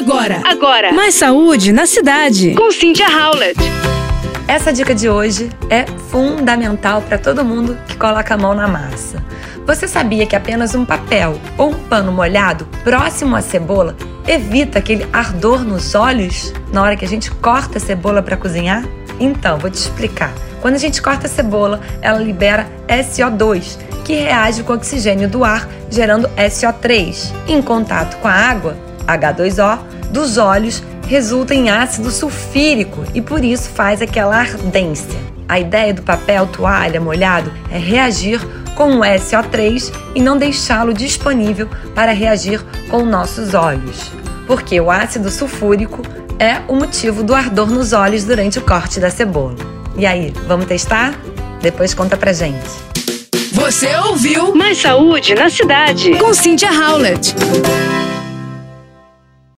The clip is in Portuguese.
Agora, Agora, mais saúde na cidade. com Cynthia Howlett. Essa dica de hoje é fundamental para todo mundo que coloca a mão na massa. Você sabia que apenas um papel ou um pano molhado próximo à cebola evita aquele ardor nos olhos na hora que a gente corta a cebola para cozinhar? Então, vou te explicar. Quando a gente corta a cebola, ela libera SO2, que reage com o oxigênio do ar, gerando SO3. Em contato com a água, H2O, dos olhos resulta em ácido sulfírico e por isso faz aquela ardência. A ideia do papel toalha molhado é reagir com o SO3 e não deixá-lo disponível para reagir com nossos olhos, porque o ácido sulfúrico é o motivo do ardor nos olhos durante o corte da cebola. E aí, vamos testar? Depois conta pra gente. Você ouviu Mais saúde na cidade. com Cynthia Howlett.